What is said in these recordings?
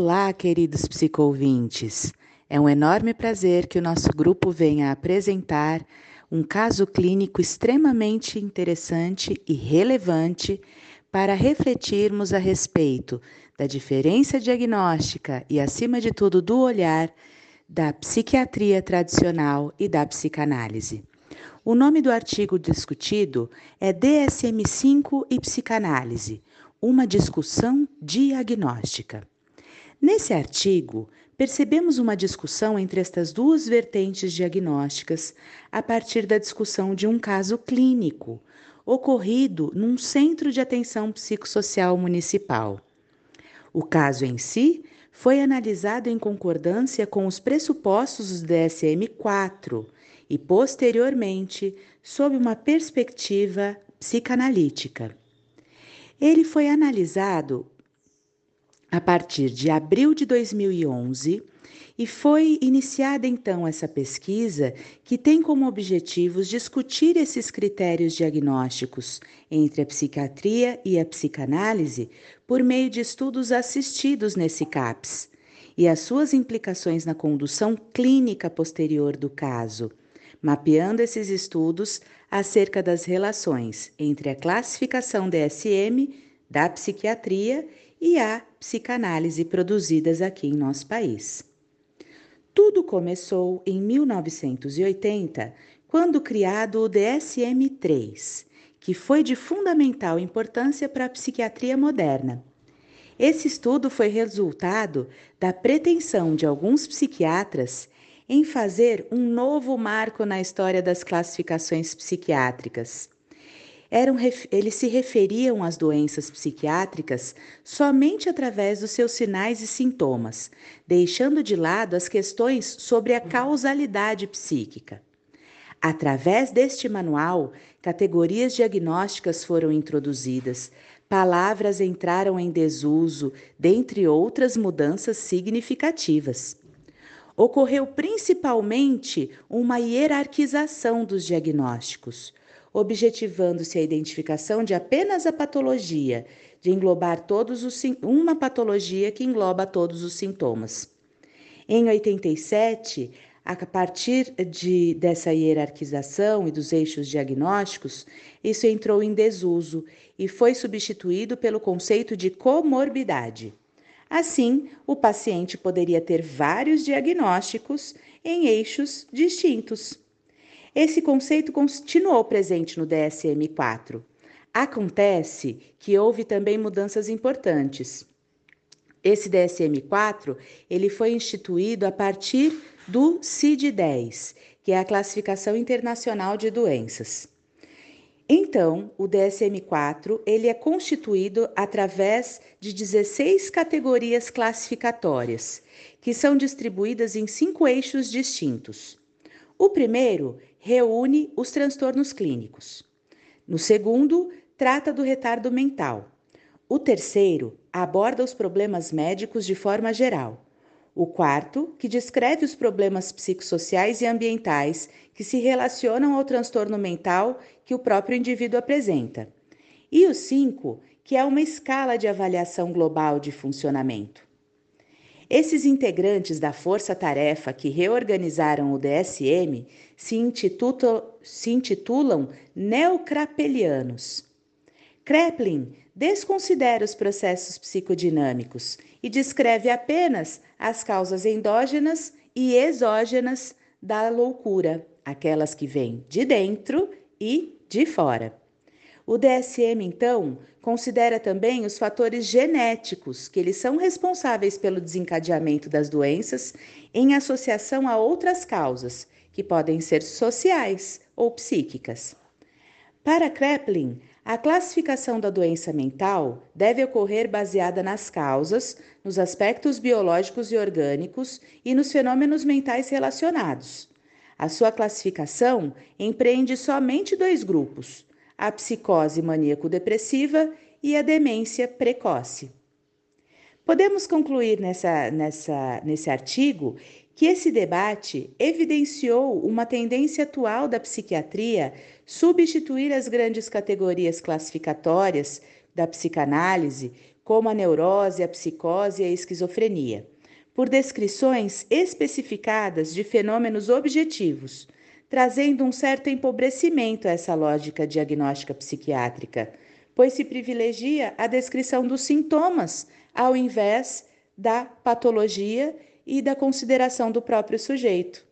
Olá, queridos psicoouvintes. É um enorme prazer que o nosso grupo venha apresentar um caso clínico extremamente interessante e relevante para refletirmos a respeito da diferença diagnóstica e, acima de tudo, do olhar da psiquiatria tradicional e da psicanálise. O nome do artigo discutido é DSM-5 e psicanálise, uma discussão diagnóstica. Nesse artigo, percebemos uma discussão entre estas duas vertentes diagnósticas a partir da discussão de um caso clínico ocorrido num centro de atenção psicossocial municipal. O caso em si foi analisado em concordância com os pressupostos do DSM-4 e, posteriormente, sob uma perspectiva psicanalítica. Ele foi analisado a partir de abril de 2011 e foi iniciada então essa pesquisa que tem como objetivos discutir esses critérios diagnósticos entre a psiquiatria e a psicanálise por meio de estudos assistidos nesse CAPS e as suas implicações na condução clínica posterior do caso, mapeando esses estudos acerca das relações entre a classificação DSM da psiquiatria e a psicanálise produzidas aqui em nosso país. Tudo começou em 1980, quando criado o DSM-3, que foi de fundamental importância para a psiquiatria moderna. Esse estudo foi resultado da pretensão de alguns psiquiatras em fazer um novo marco na história das classificações psiquiátricas eram, eles se referiam às doenças psiquiátricas somente através dos seus sinais e sintomas, deixando de lado as questões sobre a causalidade psíquica. Através deste manual, categorias diagnósticas foram introduzidas, palavras entraram em desuso, dentre outras mudanças significativas. Ocorreu principalmente uma hierarquização dos diagnósticos objetivando-se a identificação de apenas a patologia, de englobar todos os uma patologia que engloba todos os sintomas. Em 87, a partir de, dessa hierarquização e dos eixos diagnósticos, isso entrou em desuso e foi substituído pelo conceito de comorbidade. Assim, o paciente poderia ter vários diagnósticos em eixos distintos. Esse conceito continuou presente no DSM-4. Acontece que houve também mudanças importantes. Esse DSM-4 ele foi instituído a partir do CID-10, que é a Classificação Internacional de Doenças. Então, o DSM-4 ele é constituído através de 16 categorias classificatórias, que são distribuídas em cinco eixos distintos. O primeiro reúne os transtornos clínicos. No segundo, trata do retardo mental. O terceiro aborda os problemas médicos de forma geral. O quarto, que descreve os problemas psicossociais e ambientais que se relacionam ao transtorno mental que o próprio indivíduo apresenta. E o cinco, que é uma escala de avaliação global de funcionamento. Esses integrantes da força-tarefa que reorganizaram o DSM se, intitulam, se intitulam neocrapelianos. Kreplin desconsidera os processos psicodinâmicos e descreve apenas as causas endógenas e exógenas da loucura, aquelas que vêm de dentro e de fora. O DSM, então, considera também os fatores genéticos, que eles são responsáveis pelo desencadeamento das doenças em associação a outras causas, que podem ser sociais ou psíquicas. Para Kreplin, a classificação da doença mental deve ocorrer baseada nas causas, nos aspectos biológicos e orgânicos e nos fenômenos mentais relacionados. A sua classificação empreende somente dois grupos: a psicose maníaco-depressiva e a demência precoce. Podemos concluir nessa, nessa, nesse artigo que esse debate evidenciou uma tendência atual da psiquiatria substituir as grandes categorias classificatórias da psicanálise como a neurose, a psicose e a esquizofrenia, por descrições especificadas de fenômenos objetivos, trazendo um certo empobrecimento a essa lógica diagnóstica psiquiátrica, pois se privilegia a descrição dos sintomas ao invés da patologia e da consideração do próprio sujeito.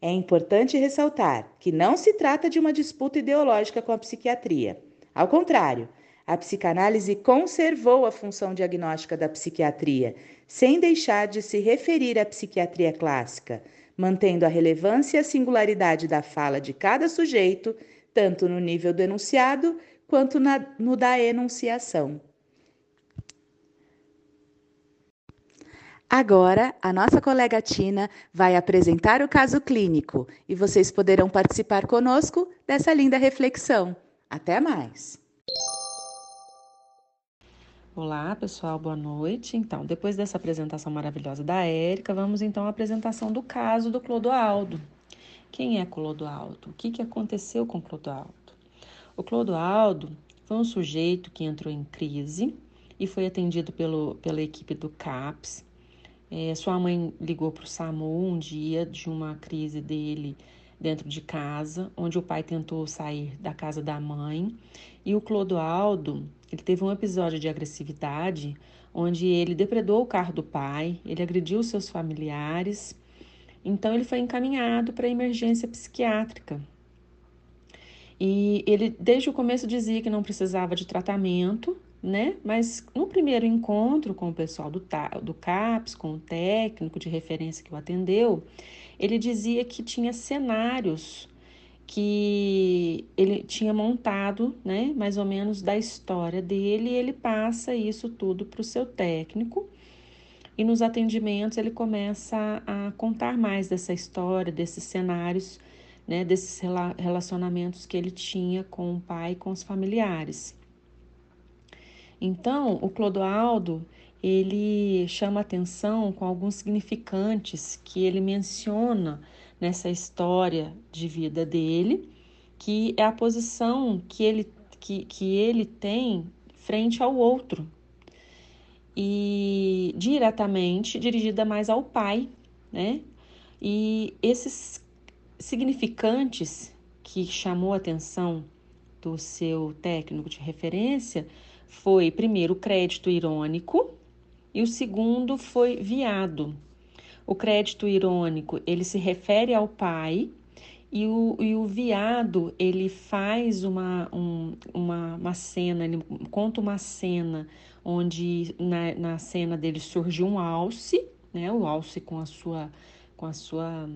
É importante ressaltar que não se trata de uma disputa ideológica com a psiquiatria. Ao contrário, a psicanálise conservou a função diagnóstica da psiquiatria, sem deixar de se referir à psiquiatria clássica, mantendo a relevância e a singularidade da fala de cada sujeito, tanto no nível do enunciado quanto na, no da enunciação. Agora, a nossa colega Tina vai apresentar o caso clínico e vocês poderão participar conosco dessa linda reflexão. Até mais! Olá, pessoal, boa noite. Então, depois dessa apresentação maravilhosa da Érica, vamos então à apresentação do caso do Clodoaldo. Quem é Clodoaldo? O que, que aconteceu com Clodoaldo? O Clodoaldo foi um sujeito que entrou em crise e foi atendido pelo, pela equipe do CAPS é, sua mãe ligou para o SAMU um dia de uma crise dele dentro de casa, onde o pai tentou sair da casa da mãe. E o Clodoaldo, ele teve um episódio de agressividade, onde ele depredou o carro do pai, ele agrediu seus familiares. Então ele foi encaminhado para emergência psiquiátrica. E ele desde o começo dizia que não precisava de tratamento, né? Mas no primeiro encontro com o pessoal do, do CAPS, com o técnico de referência que o atendeu, ele dizia que tinha cenários que ele tinha montado, né, mais ou menos da história dele, e ele passa isso tudo para o seu técnico. E nos atendimentos ele começa a contar mais dessa história, desses cenários, né, desses relacionamentos que ele tinha com o pai e com os familiares. Então, o Clodoaldo, ele chama atenção com alguns significantes que ele menciona nessa história de vida dele, que é a posição que ele, que, que ele tem frente ao outro. E diretamente dirigida mais ao pai, né? E esses significantes que chamou a atenção do seu técnico de referência foi primeiro o crédito irônico e o segundo foi viado. O crédito irônico ele se refere ao pai e o, e o viado ele faz uma, um, uma, uma cena, ele conta uma cena onde na, na cena dele surge um alce, né? O alce com a sua com a sua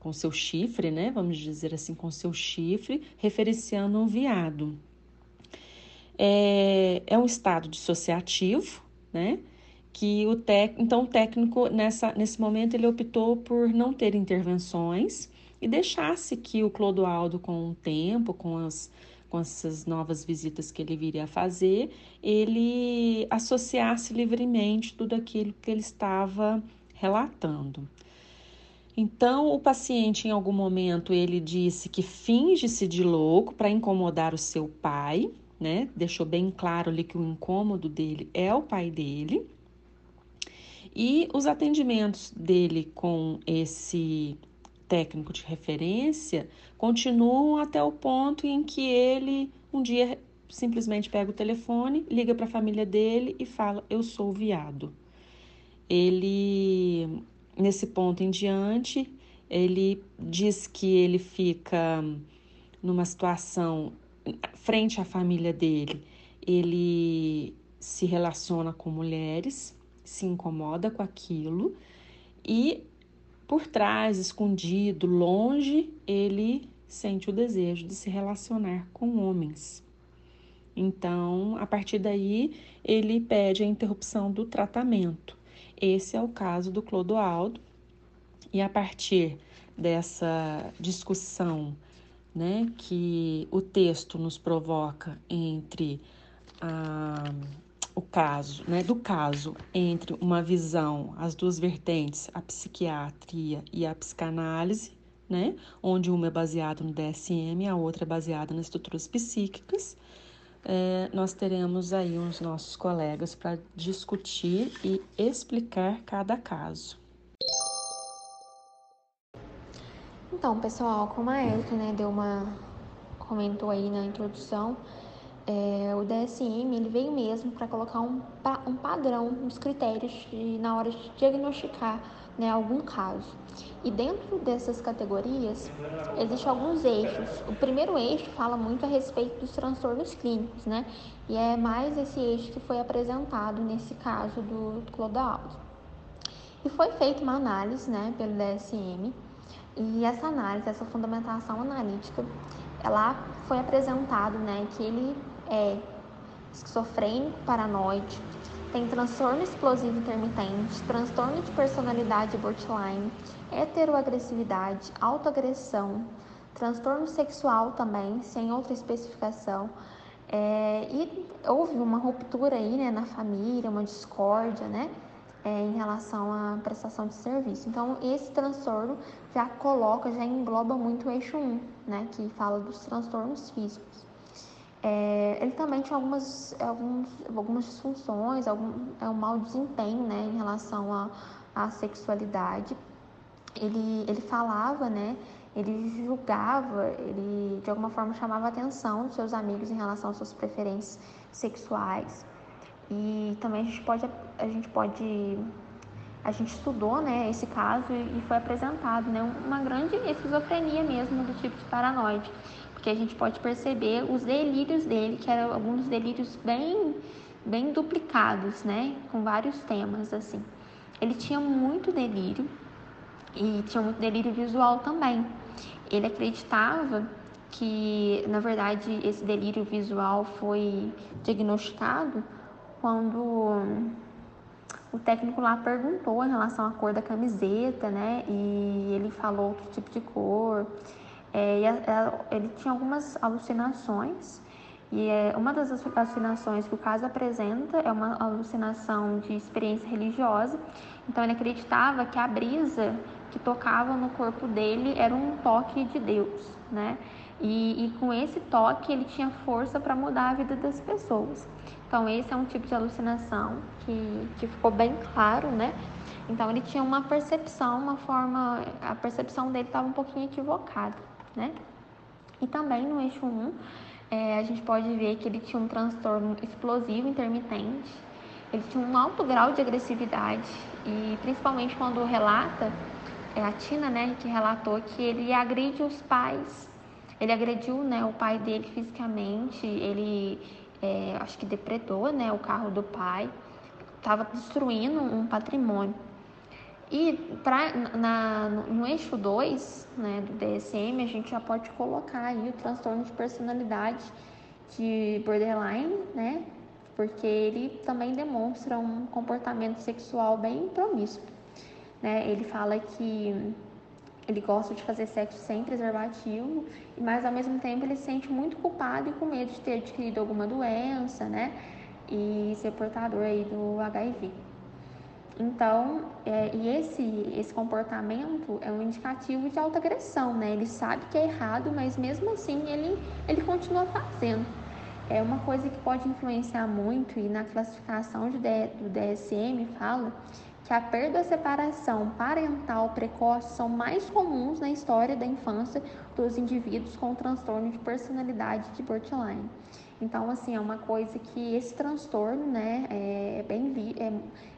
com seu chifre, né? Vamos dizer assim, com seu chifre, referenciando um viado é, é um estado dissociativo, né? Que o tec... então o técnico nessa, nesse momento ele optou por não ter intervenções e deixasse que o Clodoaldo com o tempo, com as com essas novas visitas que ele viria a fazer, ele associasse livremente tudo aquilo que ele estava relatando. Então, o paciente, em algum momento, ele disse que finge-se de louco para incomodar o seu pai, né? Deixou bem claro ali que o incômodo dele é o pai dele. E os atendimentos dele com esse técnico de referência continuam até o ponto em que ele um dia simplesmente pega o telefone, liga para a família dele e fala: Eu sou viado. Ele, nesse ponto em diante, ele diz que ele fica numa situação frente à família dele, ele se relaciona com mulheres, se incomoda com aquilo e por trás, escondido, longe, ele sente o desejo de se relacionar com homens. Então, a partir daí, ele pede a interrupção do tratamento. Esse é o caso do Clodoaldo. E a partir dessa discussão né, que o texto nos provoca entre a, o caso, né, do caso entre uma visão, as duas vertentes, a psiquiatria e a psicanálise, né, onde uma é baseada no DSM, a outra é baseada nas estruturas psíquicas, é, nós teremos aí os nossos colegas para discutir e explicar cada caso. Então, pessoal, como a Erika né, deu uma comentou aí na introdução, é, o DSM ele veio mesmo para colocar um, um padrão nos critérios de, na hora de diagnosticar né, algum caso. E dentro dessas categorias, existem alguns eixos. O primeiro eixo fala muito a respeito dos transtornos clínicos, né? E é mais esse eixo que foi apresentado nesse caso do Clodoaldo. E foi feita uma análise, né, pelo DSM, e essa análise, essa fundamentação analítica, ela foi apresentado, né, que ele é esquizofrênico, paranoide, tem transtorno explosivo intermitente, transtorno de personalidade borderline, heteroagressividade, autoagressão, transtorno sexual também, sem outra especificação. É, e houve uma ruptura aí né, na família, uma discórdia, né? É, em relação à prestação de serviço. Então, esse transtorno já coloca, já engloba muito o eixo 1, né, que fala dos transtornos físicos. É, ele também tinha algumas, alguns, algumas disfunções, algum, é um mau desempenho né, em relação à, à sexualidade. Ele, ele falava, né, ele julgava, ele de alguma forma chamava a atenção dos seus amigos em relação às suas preferências sexuais. E também a gente pode, a gente pode a gente estudou né, esse caso e foi apresentado né, uma grande esquizofrenia mesmo do tipo de paranoide porque a gente pode perceber os delírios dele, que eram alguns delírios bem, bem duplicados, né? Com vários temas, assim. Ele tinha muito delírio e tinha muito delírio visual também. Ele acreditava que, na verdade, esse delírio visual foi diagnosticado quando o técnico lá perguntou em relação à cor da camiseta, né? E ele falou outro tipo de cor. É, e a, a, ele tinha algumas alucinações, e é, uma das alucinações que o caso apresenta é uma alucinação de experiência religiosa. Então ele acreditava que a brisa que tocava no corpo dele era um toque de Deus, né? E, e com esse toque ele tinha força para mudar a vida das pessoas. Então esse é um tipo de alucinação que, que ficou bem claro, né? Então ele tinha uma percepção, uma forma, a percepção dele estava um pouquinho equivocada né? E também no eixo 1, é, a gente pode ver que ele tinha um transtorno explosivo intermitente, ele tinha um alto grau de agressividade e principalmente quando relata, é a Tina, né, que relatou que ele agride os pais, ele agrediu, né, o pai dele fisicamente, ele é, acho que depredou, né, o carro do pai, estava destruindo um patrimônio. E pra, na, no eixo 2 né, do DSM, a gente já pode colocar aí o transtorno de personalidade de borderline, né? Porque ele também demonstra um comportamento sexual bem promíscuo. Né? Ele fala que ele gosta de fazer sexo sem preservativo, mas ao mesmo tempo ele se sente muito culpado e com medo de ter adquirido alguma doença, né? E ser portador aí do HIV. Então, é, e esse, esse comportamento é um indicativo de autoagressão, né? Ele sabe que é errado, mas mesmo assim ele, ele continua fazendo. É uma coisa que pode influenciar muito, e na classificação de, do DSM fala que a perda e a separação parental precoce são mais comuns na história da infância dos indivíduos com transtorno de personalidade de borderline. Então, assim, é uma coisa que esse transtorno, né, é, bem vi, é,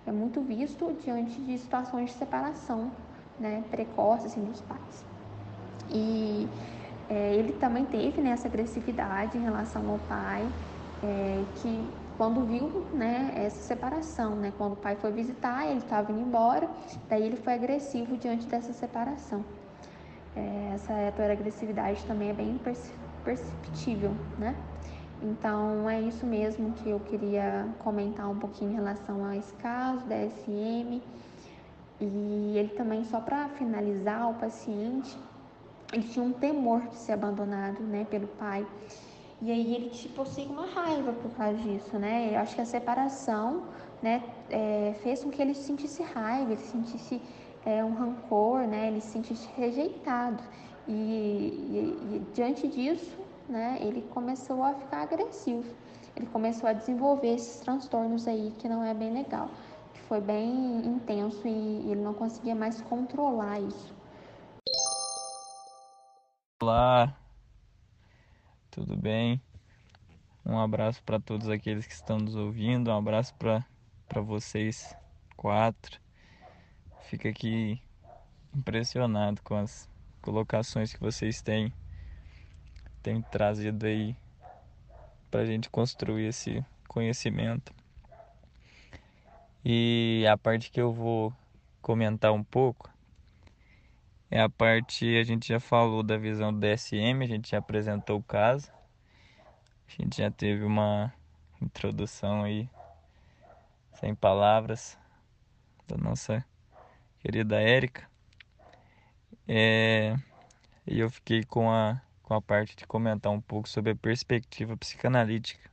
é muito visto diante de situações de separação, né, precoce, assim, dos pais. E é, ele também teve, né, essa agressividade em relação ao pai, é, que quando viu, né, essa separação, né, quando o pai foi visitar, ele estava indo embora, daí ele foi agressivo diante dessa separação. É, essa agressividade também é bem perceptível, né? Então é isso mesmo que eu queria comentar um pouquinho em relação a esse caso da SM. E ele também, só para finalizar, o paciente, ele tinha um temor de ser abandonado, né, pelo pai. E aí ele tipo assim uma raiva por causa disso, né? Eu acho que a separação, né, é, fez com que ele sentisse raiva, ele sentisse é, um rancor, né? Ele se sentisse rejeitado. E, e, e diante disso, né, ele começou a ficar agressivo. Ele começou a desenvolver esses transtornos aí que não é bem legal, que foi bem intenso e ele não conseguia mais controlar isso. Olá, tudo bem? Um abraço para todos aqueles que estão nos ouvindo, um abraço para vocês quatro. Fica aqui impressionado com as colocações que vocês têm, têm trazido aí para a gente construir esse conhecimento. E a parte que eu vou comentar um pouco é a parte a gente já falou da visão do DSM, a gente já apresentou o caso, a gente já teve uma introdução aí sem palavras da nossa querida Érica. É, e eu fiquei com a, com a parte de comentar um pouco sobre a perspectiva psicanalítica,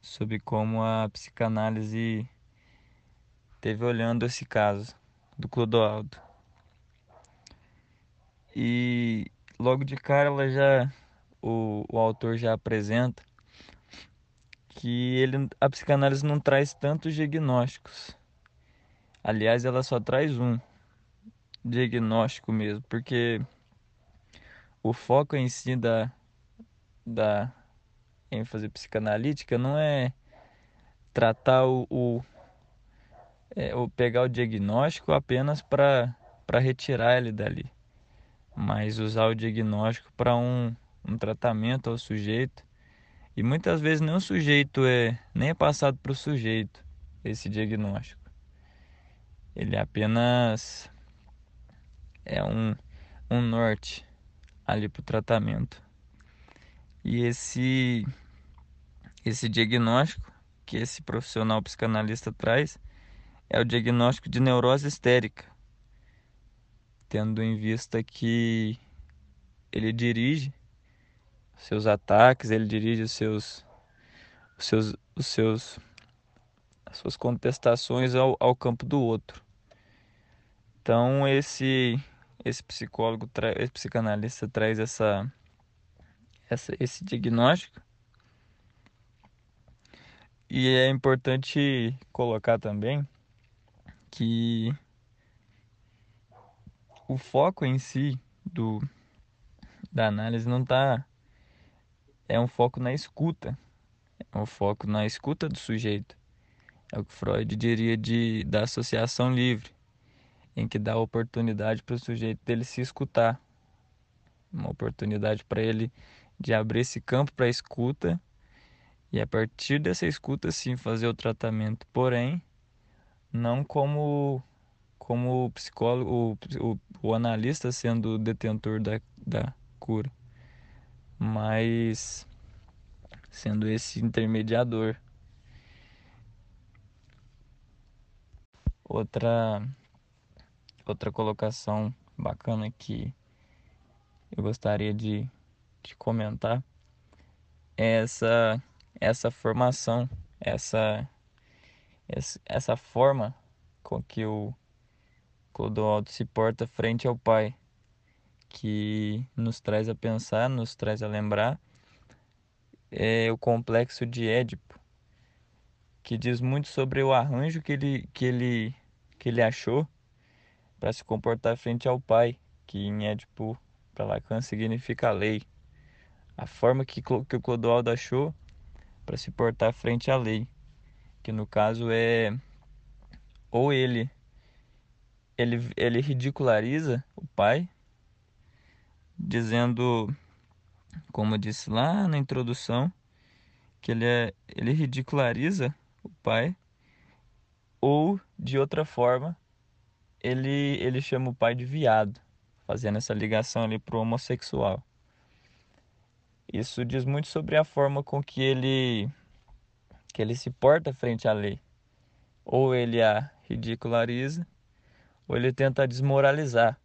sobre como a psicanálise teve olhando esse caso do Clodoaldo. E logo de cara ela já o, o autor já apresenta que ele a psicanálise não traz tantos diagnósticos. Aliás, ela só traz um diagnóstico mesmo, porque o foco em si da, da ênfase psicanalítica não é tratar o, o, é, pegar o diagnóstico apenas para retirar ele dali, mas usar o diagnóstico para um, um tratamento ao sujeito. E muitas vezes nem o sujeito é nem é passado para o sujeito esse diagnóstico. Ele apenas é um, um norte ali para o tratamento. E esse, esse diagnóstico que esse profissional psicanalista traz é o diagnóstico de neurose histérica, tendo em vista que ele dirige seus ataques, ele dirige os seus, os seus, os seus, as suas contestações ao, ao campo do outro. Então esse esse psicólogo, esse psicanalista traz essa, essa esse diagnóstico. E é importante colocar também que o foco em si do da análise não está é um foco na escuta, é um foco na escuta do sujeito. É o que Freud diria de da associação livre em que dá oportunidade para o sujeito dele se escutar, uma oportunidade para ele de abrir esse campo para escuta e a partir dessa escuta sim fazer o tratamento, porém não como como o psicólogo, o, o, o analista sendo o detentor da, da cura, mas sendo esse intermediador. Outra outra colocação bacana que eu gostaria de, de comentar é essa, essa formação, essa, essa forma com que o Clodoaldo se porta frente ao pai, que nos traz a pensar, nos traz a lembrar é o complexo de Édipo, que diz muito sobre o arranjo que ele, que ele, que ele achou para se comportar frente ao Pai, que em Édipo para Lacan significa lei. A forma que, que o Clodoaldo achou para se portar frente à lei, que no caso é ou ele ele, ele ridiculariza o pai, dizendo, como eu disse lá na introdução, que ele, é, ele ridiculariza o pai, ou de outra forma, ele, ele chama o pai de viado, fazendo essa ligação ali pro homossexual. Isso diz muito sobre a forma com que ele que ele se porta frente à lei. Ou ele a ridiculariza, ou ele tenta desmoralizar.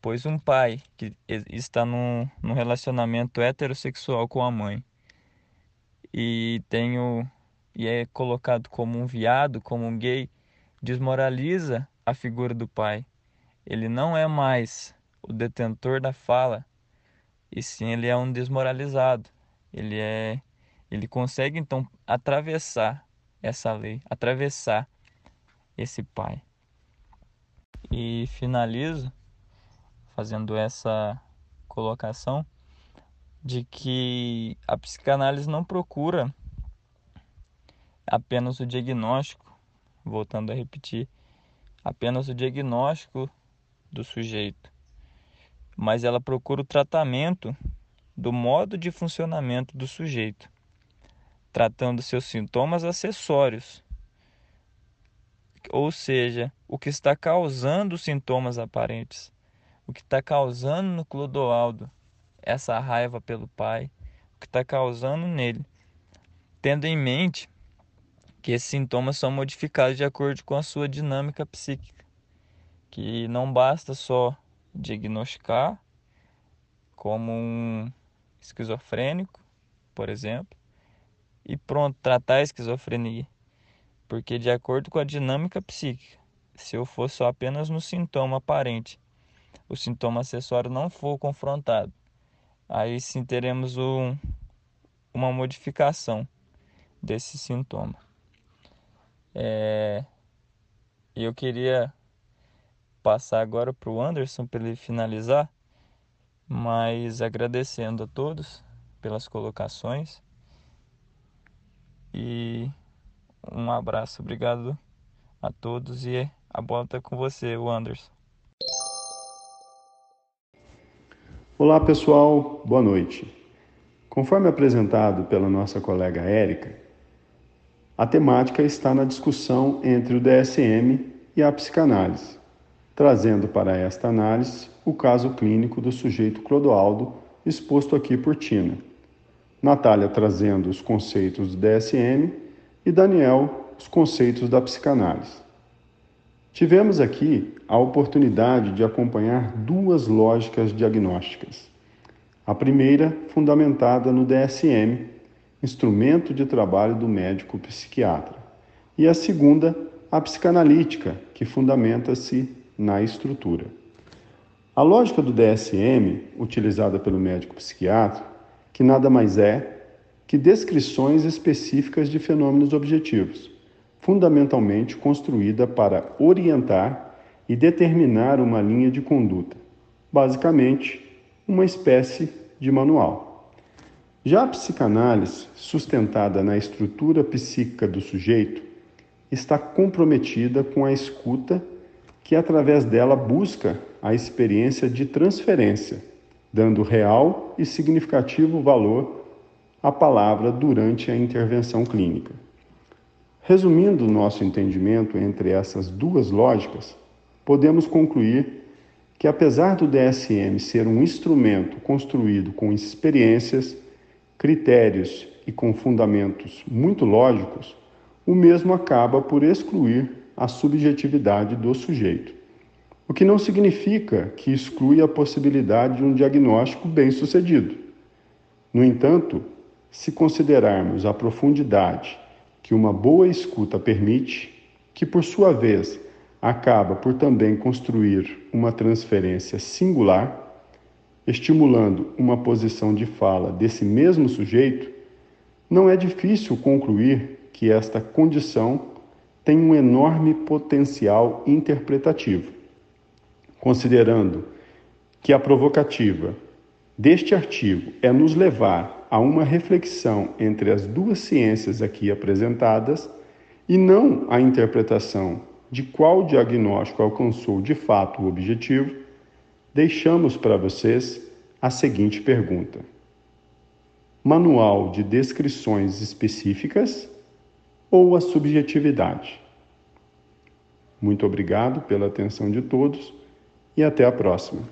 Pois um pai que está num, num relacionamento heterossexual com a mãe e tem o, e é colocado como um viado, como um gay, desmoraliza a figura do pai. Ele não é mais o detentor da fala e sim ele é um desmoralizado. Ele é ele consegue então atravessar essa lei, atravessar esse pai. E finalizo fazendo essa colocação de que a psicanálise não procura apenas o diagnóstico, voltando a repetir, apenas o diagnóstico do sujeito, mas ela procura o tratamento do modo de funcionamento do sujeito, tratando seus sintomas acessórios, ou seja, o que está causando os sintomas aparentes, o que está causando no Clodoaldo essa raiva pelo pai, o que está causando nele, tendo em mente que esses sintomas são modificados de acordo com a sua dinâmica psíquica, que não basta só diagnosticar como um esquizofrênico, por exemplo, e pronto, tratar a esquizofrenia. Porque de acordo com a dinâmica psíquica, se eu for só apenas no sintoma aparente, o sintoma acessório não for confrontado, aí sim teremos um, uma modificação desse sintoma. É, eu queria passar agora para o Anderson para ele finalizar, mas agradecendo a todos pelas colocações e um abraço, obrigado a todos e a bola está com você, o Anderson. Olá pessoal, boa noite. Conforme apresentado pela nossa colega Érica, a temática está na discussão entre o DSM e a psicanálise, trazendo para esta análise o caso clínico do sujeito Clodoaldo, exposto aqui por Tina. Natália trazendo os conceitos do DSM e Daniel os conceitos da psicanálise. Tivemos aqui a oportunidade de acompanhar duas lógicas diagnósticas. A primeira, fundamentada no DSM, instrumento de trabalho do médico psiquiatra, e a segunda, a psicanalítica, que fundamenta-se na estrutura. A lógica do DSM, utilizada pelo médico psiquiatra, que nada mais é que descrições específicas de fenômenos objetivos, fundamentalmente construída para orientar e determinar uma linha de conduta, basicamente, uma espécie de manual. Já a psicanálise, sustentada na estrutura psíquica do sujeito, está comprometida com a escuta que, através dela, busca a experiência de transferência, dando real e significativo valor à palavra durante a intervenção clínica. Resumindo o nosso entendimento entre essas duas lógicas, podemos concluir que, apesar do DSM ser um instrumento construído com experiências, critérios e com fundamentos muito lógicos, o mesmo acaba por excluir a subjetividade do sujeito. O que não significa que exclui a possibilidade de um diagnóstico bem-sucedido. No entanto, se considerarmos a profundidade que uma boa escuta permite, que por sua vez acaba por também construir uma transferência singular, estimulando uma posição de fala desse mesmo sujeito, não é difícil concluir que esta condição tem um enorme potencial interpretativo. Considerando que a provocativa deste artigo é nos levar a uma reflexão entre as duas ciências aqui apresentadas e não a interpretação de qual diagnóstico alcançou de fato o objetivo, deixamos para vocês a seguinte pergunta: Manual de descrições específicas ou a subjetividade? Muito obrigado pela atenção de todos e até a próxima.